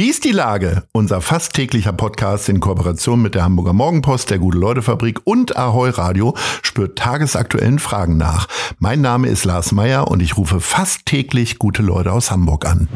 Wie ist die Lage? Unser fast täglicher Podcast in Kooperation mit der Hamburger Morgenpost, der Gute-Leute-Fabrik und Ahoi Radio spürt tagesaktuellen Fragen nach. Mein Name ist Lars Meier und ich rufe fast täglich gute Leute aus Hamburg an.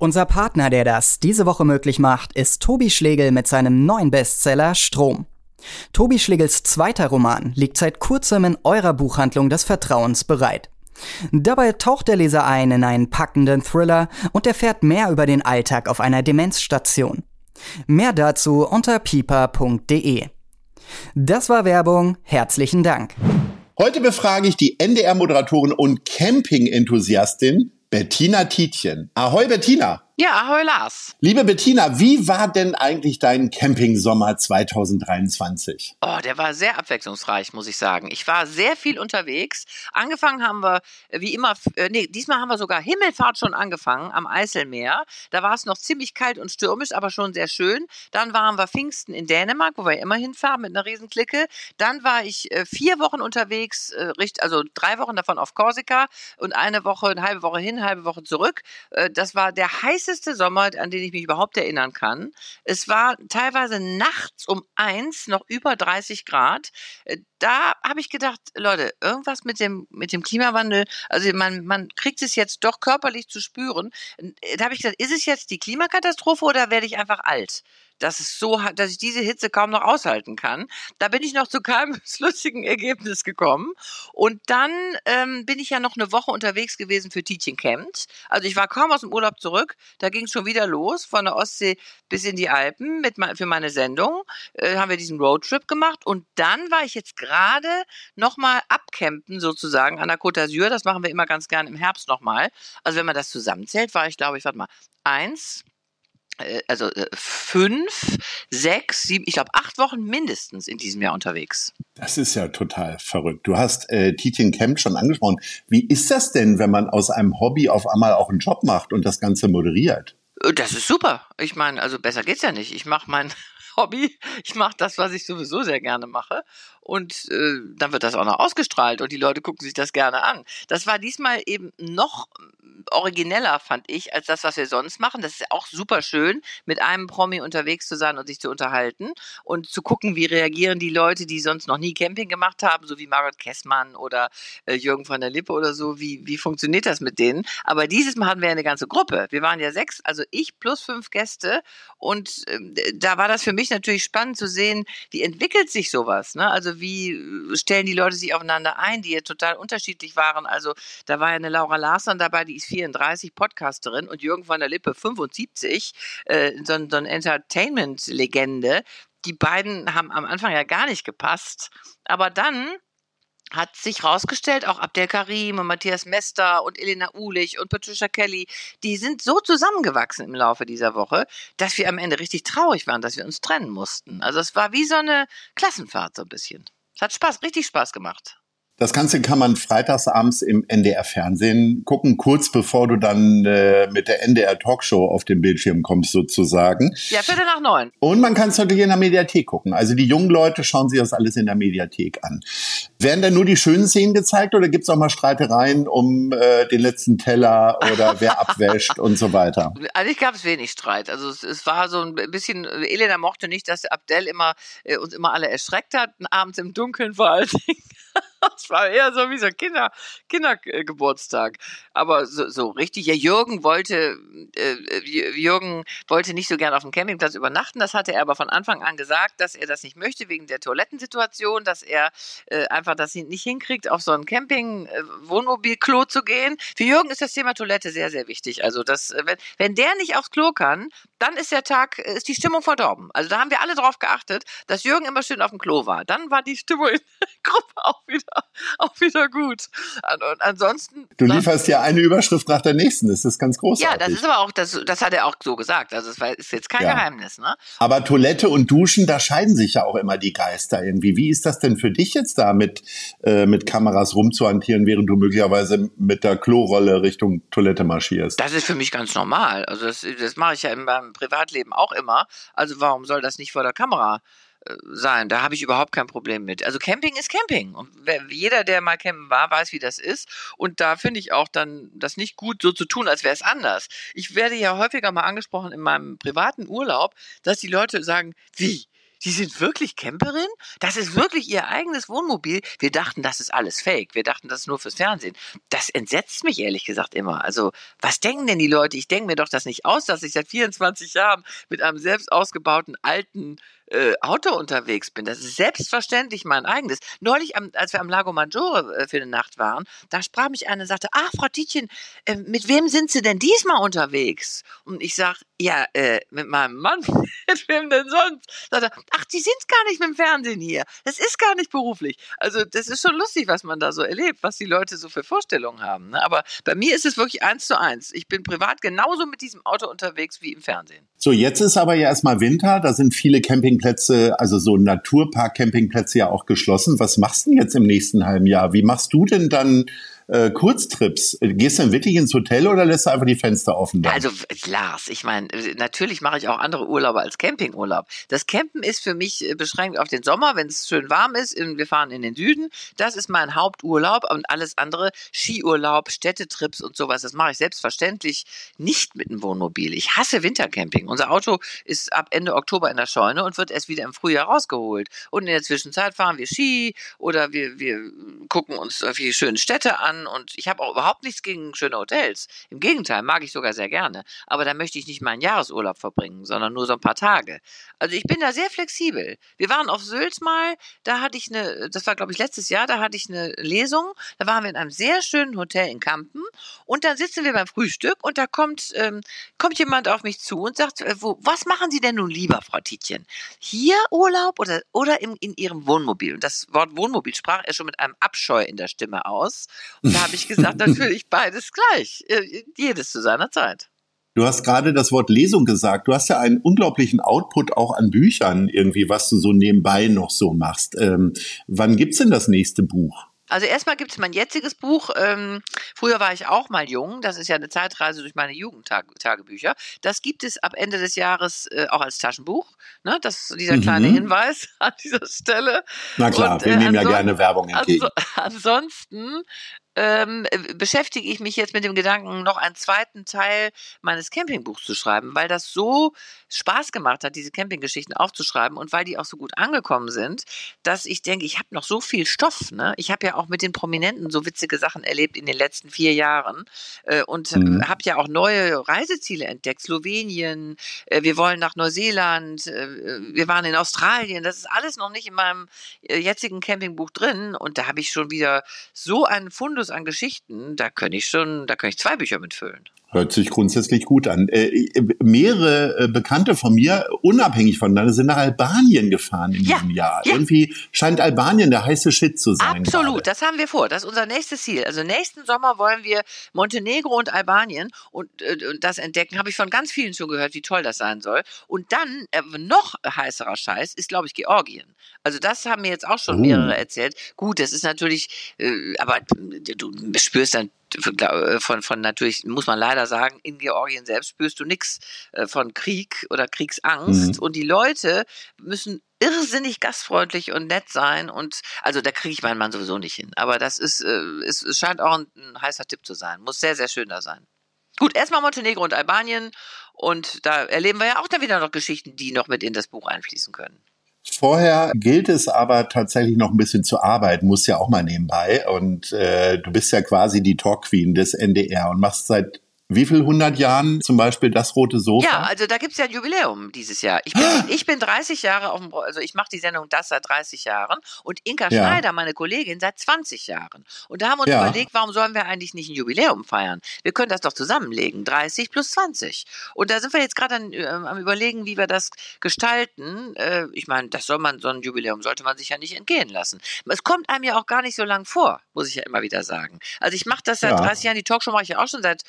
Unser Partner, der das diese Woche möglich macht, ist Tobi Schlegel mit seinem neuen Bestseller Strom. Tobi Schlegels zweiter Roman liegt seit kurzem in eurer Buchhandlung des Vertrauens bereit. Dabei taucht der Leser ein in einen packenden Thriller und erfährt mehr über den Alltag auf einer Demenzstation. Mehr dazu unter pipa.de. Das war Werbung. Herzlichen Dank. Heute befrage ich die NDR-Moderatorin und Camping-Enthusiastin Bettina Tietjen. Ahoi Bettina! Ja, ahoi Lars. Liebe Bettina, wie war denn eigentlich dein Campingsommer 2023? Oh, der war sehr abwechslungsreich, muss ich sagen. Ich war sehr viel unterwegs. Angefangen haben wir, äh, wie immer, äh, nee, diesmal haben wir sogar Himmelfahrt schon angefangen am Eiselmeer. Da war es noch ziemlich kalt und stürmisch, aber schon sehr schön. Dann waren wir Pfingsten in Dänemark, wo wir immer hinfahren mit einer Riesenklicke. Dann war ich äh, vier Wochen unterwegs, also drei Wochen davon auf Korsika und eine Woche, eine halbe Woche hin, eine halbe Woche zurück. Das war der heiße heißeste Sommer, an den ich mich überhaupt erinnern kann. Es war teilweise nachts um eins noch über 30 Grad. Äh, da habe ich gedacht, Leute, irgendwas mit dem, mit dem Klimawandel, also man, man kriegt es jetzt doch körperlich zu spüren. Äh, da habe ich gesagt, ist es jetzt die Klimakatastrophe oder werde ich einfach alt? Dass es so, dass ich diese Hitze kaum noch aushalten kann. Da bin ich noch zu keinem lustigen Ergebnis gekommen. Und dann ähm, bin ich ja noch eine Woche unterwegs gewesen für Teaching Camps. Also ich war kaum aus dem Urlaub zurück. Da ging es schon wieder los, von der Ostsee bis in die Alpen mit, für meine Sendung. Äh, haben wir diesen Roadtrip gemacht. Und dann war ich jetzt gerade nochmal abcampen sozusagen an der Côte d'Azur. Das machen wir immer ganz gern im Herbst nochmal. Also wenn man das zusammenzählt, war ich glaube ich, warte mal, eins, also äh, fünf, sechs, sieben, ich glaube acht Wochen mindestens in diesem Jahr unterwegs. Das ist ja total verrückt. Du hast äh, Tietjen Kemp schon angesprochen. Wie ist das denn, wenn man aus einem Hobby auf einmal auch einen Job macht und das Ganze moderiert? Äh, das ist super. Ich meine, also besser geht's ja nicht. Ich mache mein Hobby. Ich mache das, was ich sowieso sehr gerne mache. Und äh, dann wird das auch noch ausgestrahlt und die Leute gucken sich das gerne an. Das war diesmal eben noch origineller, fand ich, als das, was wir sonst machen. Das ist auch super schön, mit einem Promi unterwegs zu sein und sich zu unterhalten und zu gucken, wie reagieren die Leute, die sonst noch nie Camping gemacht haben, so wie Margaret Kessmann oder äh, Jürgen von der Lippe oder so. Wie, wie funktioniert das mit denen? Aber dieses Mal hatten wir eine ganze Gruppe. Wir waren ja sechs, also ich plus fünf Gäste und äh, da war das für mich natürlich spannend zu sehen, wie entwickelt sich sowas. Ne? Also wie äh, stellen die Leute sich aufeinander ein, die ja total unterschiedlich waren. Also da war ja eine Laura Larsson dabei, die ist 34, Podcasterin und Jürgen von der Lippe 75, äh, so, so eine Entertainment-Legende. Die beiden haben am Anfang ja gar nicht gepasst. Aber dann hat sich rausgestellt, auch Abdel Karim und Matthias Mester und Elena Ulich und Patricia Kelly, die sind so zusammengewachsen im Laufe dieser Woche, dass wir am Ende richtig traurig waren, dass wir uns trennen mussten. Also es war wie so eine Klassenfahrt so ein bisschen. Es hat Spaß, richtig Spaß gemacht. Das Ganze kann man freitagsabends im NDR Fernsehen gucken, kurz bevor du dann äh, mit der NDR Talkshow auf den Bildschirm kommst sozusagen. Ja, Viertel nach neun. Und man kann es natürlich in der Mediathek gucken. Also die jungen Leute schauen sich das alles in der Mediathek an. Werden da nur die schönen Szenen gezeigt oder gibt's auch mal Streitereien um äh, den letzten Teller oder wer abwäscht und so weiter? Eigentlich gab es wenig Streit. Also es, es, war so ein bisschen, Elena mochte nicht, dass Abdel immer äh, uns immer alle erschreckt hat, abends im Dunkeln vor allen Dingen. War eher so wie so Kinder, Kindergeburtstag. Aber so, so richtig, ja, Jürgen wollte, äh, Jürgen wollte nicht so gern auf dem Campingplatz übernachten. Das hatte er aber von Anfang an gesagt, dass er das nicht möchte wegen der Toilettensituation, dass er äh, einfach das nicht hinkriegt, auf so ein Camping-Wohnmobil-Klo äh, zu gehen. Für Jürgen ist das Thema Toilette sehr, sehr wichtig. Also das, äh, wenn, wenn der nicht aufs Klo kann, dann ist der Tag, äh, ist die Stimmung verdorben. Also da haben wir alle drauf geachtet, dass Jürgen immer schön auf dem Klo war. Dann war die Stimmung in der Gruppe auch wieder, auch wieder gut. Und ansonsten. Du lieferst ja eine Überschrift nach der nächsten. Das ist ganz großartig. Ja, das ist aber auch, das, das hat er auch so gesagt. Also es ist jetzt kein ja. Geheimnis, ne? Aber Toilette und Duschen, da scheiden sich ja auch immer die Geister irgendwie. Wie ist das denn für dich jetzt da mit, äh, mit Kameras rumzuhantieren, während du möglicherweise mit der Klorolle Richtung Toilette marschierst? Das ist für mich ganz normal. Also das, das mache ich ja in meinem Privatleben auch immer. Also warum soll das nicht vor der Kamera sein. Da habe ich überhaupt kein Problem mit. Also Camping ist Camping. Und jeder, der mal campen war, weiß, wie das ist. Und da finde ich auch dann das nicht gut, so zu tun, als wäre es anders. Ich werde ja häufiger mal angesprochen in meinem privaten Urlaub, dass die Leute sagen, wie? Sie sind wirklich Camperin? Das ist wirklich Ihr eigenes Wohnmobil? Wir dachten, das ist alles Fake. Wir dachten, das ist nur fürs Fernsehen. Das entsetzt mich ehrlich gesagt immer. Also, was denken denn die Leute? Ich denke mir doch das nicht aus, dass ich seit 24 Jahren mit einem selbst ausgebauten alten äh, Auto unterwegs bin. Das ist selbstverständlich mein eigenes. Neulich, am, als wir am Lago Maggiore äh, für eine Nacht waren, da sprach mich eine und sagte, ach, Frau Tietjen, äh, mit wem sind Sie denn diesmal unterwegs? Und ich sag, ja, äh, mit meinem Mann. mit wem denn sonst? Sagt er, ach, die sind gar nicht mit dem Fernsehen hier. Das ist gar nicht beruflich. Also das ist schon lustig, was man da so erlebt, was die Leute so für Vorstellungen haben. Ne? Aber bei mir ist es wirklich eins zu eins. Ich bin privat genauso mit diesem Auto unterwegs wie im Fernsehen. So, jetzt ist aber ja erstmal Winter. Da sind viele Campingplätze, also so Naturpark-Campingplätze ja auch geschlossen. Was machst du denn jetzt im nächsten halben Jahr? Wie machst du denn dann äh, Kurztrips. Gehst du denn wirklich ins Hotel oder lässt du einfach die Fenster offen? Dann? Also Lars, ich meine, natürlich mache ich auch andere Urlaube als Campingurlaub. Das Campen ist für mich äh, beschränkt auf den Sommer, wenn es schön warm ist. Wir fahren in den Süden. Das ist mein Haupturlaub und alles andere, Skiurlaub, Städtetrips und sowas, das mache ich selbstverständlich nicht mit dem Wohnmobil. Ich hasse Wintercamping. Unser Auto ist ab Ende Oktober in der Scheune und wird erst wieder im Frühjahr rausgeholt. Und in der Zwischenzeit fahren wir Ski oder wir, wir gucken uns irgendwie schöne Städte an und ich habe auch überhaupt nichts gegen schöne Hotels. Im Gegenteil, mag ich sogar sehr gerne. Aber da möchte ich nicht meinen Jahresurlaub verbringen, sondern nur so ein paar Tage. Also ich bin da sehr flexibel. Wir waren auf Sylt mal, da hatte ich eine, das war glaube ich letztes Jahr, da hatte ich eine Lesung. Da waren wir in einem sehr schönen Hotel in Kampen und dann sitzen wir beim Frühstück und da kommt, ähm, kommt jemand auf mich zu und sagt, äh, wo, was machen Sie denn nun lieber, Frau Tietjen? Hier Urlaub oder, oder im, in Ihrem Wohnmobil? Und das Wort Wohnmobil sprach er schon mit einem Abscheu in der Stimme aus. Da habe ich gesagt, natürlich beides gleich. Äh, jedes zu seiner Zeit. Du hast gerade das Wort Lesung gesagt. Du hast ja einen unglaublichen Output auch an Büchern irgendwie, was du so nebenbei noch so machst. Ähm, wann gibt's denn das nächste Buch? Also erstmal gibt es mein jetziges Buch. Ähm, früher war ich auch mal jung. Das ist ja eine Zeitreise durch meine Jugendtagebücher. Das gibt es ab Ende des Jahres äh, auch als Taschenbuch. Ne? Das ist dieser mhm. kleine Hinweis an dieser Stelle. Na klar, Und, äh, wir nehmen ja gerne Werbung entgegen. ansonsten ähm, beschäftige ich mich jetzt mit dem Gedanken, noch einen zweiten Teil meines Campingbuchs zu schreiben, weil das so Spaß gemacht hat, diese Campinggeschichten aufzuschreiben und weil die auch so gut angekommen sind, dass ich denke, ich habe noch so viel Stoff. Ne? Ich habe ja auch mit den Prominenten so witzige Sachen erlebt in den letzten vier Jahren äh, und mhm. habe ja auch neue Reiseziele entdeckt. Slowenien, äh, wir wollen nach Neuseeland, äh, wir waren in Australien. Das ist alles noch nicht in meinem äh, jetzigen Campingbuch drin und da habe ich schon wieder so einen Fundus Fundus an Geschichten, da könnte ich schon, da könnte ich zwei Bücher mitfüllen. Hört sich grundsätzlich gut an. Äh, äh, mehrere äh, Bekannte von mir, unabhängig voneinander, sind nach Albanien gefahren in ja, diesem Jahr. Ja. Irgendwie scheint Albanien der heiße Shit zu sein. Absolut, gerade. das haben wir vor. Das ist unser nächstes Ziel. Also nächsten Sommer wollen wir Montenegro und Albanien und, äh, und das entdecken. Habe ich von ganz vielen schon gehört, wie toll das sein soll. Und dann äh, noch heißerer Scheiß ist, glaube ich, Georgien. Also das haben mir jetzt auch schon uh. mehrere erzählt. Gut, das ist natürlich, äh, aber du spürst dann äh, von, von natürlich, muss man leider sagen, in Georgien selbst spürst du nichts äh, von Krieg oder Kriegsangst. Mhm. Und die Leute müssen irrsinnig gastfreundlich und nett sein. Und also da kriege ich meinen Mann sowieso nicht hin. Aber das ist, äh, es, es scheint auch ein, ein heißer Tipp zu sein. Muss sehr, sehr schön da sein. Gut, erstmal Montenegro und Albanien. Und da erleben wir ja auch dann wieder noch Geschichten, die noch mit in das Buch einfließen können. Vorher gilt es aber tatsächlich noch ein bisschen zu arbeiten, muss ja auch mal nebenbei. Und äh, du bist ja quasi die Talk Queen des NDR und machst seit wie viel hundert Jahren zum Beispiel das rote Sofa? Ja, also da gibt's ja ein Jubiläum dieses Jahr. Ich bin, ich bin 30 Jahre auf dem, also ich mache die Sendung das seit 30 Jahren und Inka ja. Schneider, meine Kollegin, seit 20 Jahren. Und da haben wir uns ja. überlegt, warum sollen wir eigentlich nicht ein Jubiläum feiern? Wir können das doch zusammenlegen, 30 plus 20. Und da sind wir jetzt gerade äh, am überlegen, wie wir das gestalten. Äh, ich meine, das soll man, so ein Jubiläum sollte man sich ja nicht entgehen lassen. Es kommt einem ja auch gar nicht so lang vor, muss ich ja immer wieder sagen. Also ich mache das seit ja. 30 Jahren, die Talkshow mache ich ja auch schon seit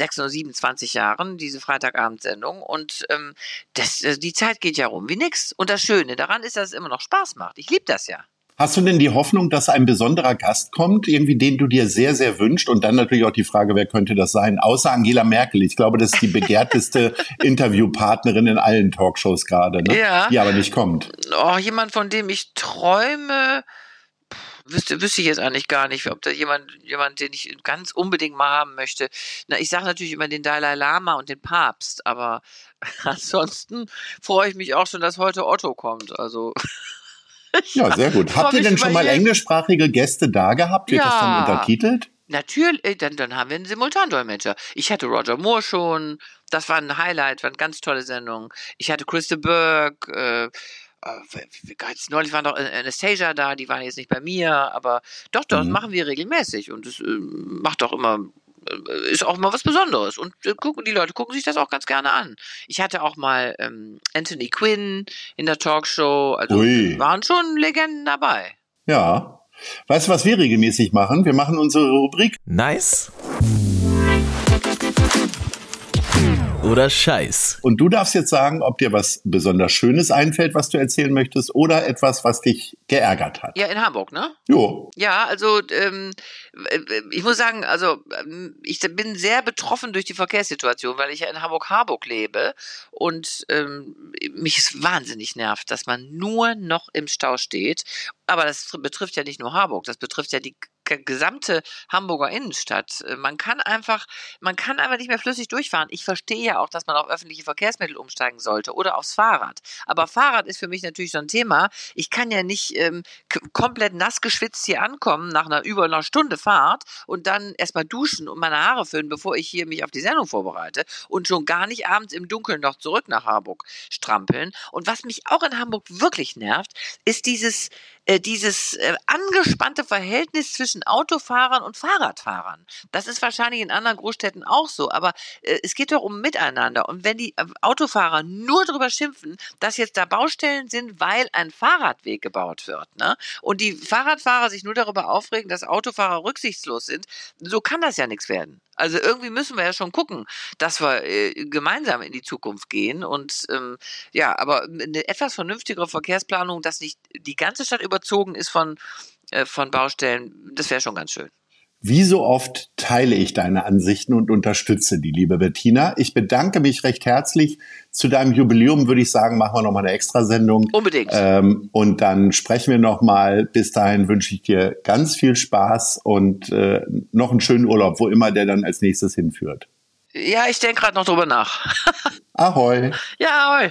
26 oder 27 Jahren, diese Freitagabendsendung. Und ähm, das, äh, die Zeit geht ja rum wie nix. Und das Schöne daran ist, dass es immer noch Spaß macht. Ich liebe das ja. Hast du denn die Hoffnung, dass ein besonderer Gast kommt, irgendwie den du dir sehr, sehr wünscht? Und dann natürlich auch die Frage, wer könnte das sein? Außer Angela Merkel. Ich glaube, das ist die begehrteste Interviewpartnerin in allen Talkshows gerade, ne? Ja. die aber nicht kommt. Oh, jemand, von dem ich träume, wüsste, wüsste ich jetzt eigentlich gar nicht, ob da jemand, jemand, den ich ganz unbedingt mal haben möchte. Na, ich sage natürlich immer den Dalai Lama und den Papst, aber ansonsten freue ich mich auch schon, dass heute Otto kommt. Also Ja, sehr gut. Habt ihr denn schon mal englischsprachige Gäste da gehabt? Wird ja. das dann untertitelt? Natürlich, dann, dann haben wir einen Simultandolmetscher. Ich hatte Roger Moore schon, das war ein Highlight, war eine ganz tolle Sendung. Ich hatte Christa Burke, äh, Jetzt neulich war noch Anastasia da, die waren jetzt nicht bei mir, aber doch, das mhm. machen wir regelmäßig und es äh, macht auch immer ist auch mal was Besonderes. Und äh, gucken, die Leute gucken sich das auch ganz gerne an. Ich hatte auch mal ähm, Anthony Quinn in der Talkshow. Also Ui. waren schon Legenden dabei. Ja. Weißt du, was wir regelmäßig machen? Wir machen unsere Rubrik. Nice oder Scheiß. Und du darfst jetzt sagen, ob dir was besonders Schönes einfällt, was du erzählen möchtest, oder etwas, was dich geärgert hat. Ja, in Hamburg, ne? Jo. Ja, also ähm, ich muss sagen, also ähm, ich bin sehr betroffen durch die Verkehrssituation, weil ich ja in Hamburg-Harburg lebe und ähm, mich es wahnsinnig nervt, dass man nur noch im Stau steht. Aber das betrifft ja nicht nur Harburg, das betrifft ja die gesamte Hamburger Innenstadt. Äh, man kann einfach, man kann einfach nicht mehr flüssig durchfahren. Ich verstehe ja auch, dass man auf öffentliche Verkehrsmittel umsteigen sollte oder aufs Fahrrad. Aber Fahrrad ist für mich natürlich so ein Thema. Ich kann ja nicht ähm, komplett nass geschwitzt hier ankommen nach einer über einer Stunde Fahrt und dann erstmal duschen und meine Haare föhnen, bevor ich hier mich auf die Sendung vorbereite und schon gar nicht abends im Dunkeln noch zurück nach Hamburg strampeln. Und was mich auch in Hamburg wirklich nervt, ist dieses äh, dieses äh, angespannte Verhältnis zwischen Autofahrern und Fahrradfahrern. Das ist wahrscheinlich in anderen Großstädten auch so, aber äh, es geht doch um Miteinander. Und wenn die äh, Autofahrer nur darüber schimpfen, dass jetzt da Baustellen sind, weil ein Fahrradweg gebaut wird, ne? und die Fahrradfahrer sich nur darüber aufregen, dass Autofahrer rücksichtslos sind, so kann das ja nichts werden. Also irgendwie müssen wir ja schon gucken, dass wir äh, gemeinsam in die Zukunft gehen. Und ähm, ja, aber eine etwas vernünftigere Verkehrsplanung, dass nicht die ganze Stadt überzogen ist von, äh, von Baustellen, das wäre schon ganz schön. Wie so oft teile ich deine Ansichten und unterstütze die, liebe Bettina. Ich bedanke mich recht herzlich. Zu deinem Jubiläum würde ich sagen, machen wir nochmal eine Extrasendung. Unbedingt. Ähm, und dann sprechen wir nochmal. Bis dahin wünsche ich dir ganz viel Spaß und äh, noch einen schönen Urlaub, wo immer der dann als nächstes hinführt. Ja, ich denke gerade noch drüber nach. Ahoi. Ja, ahoi.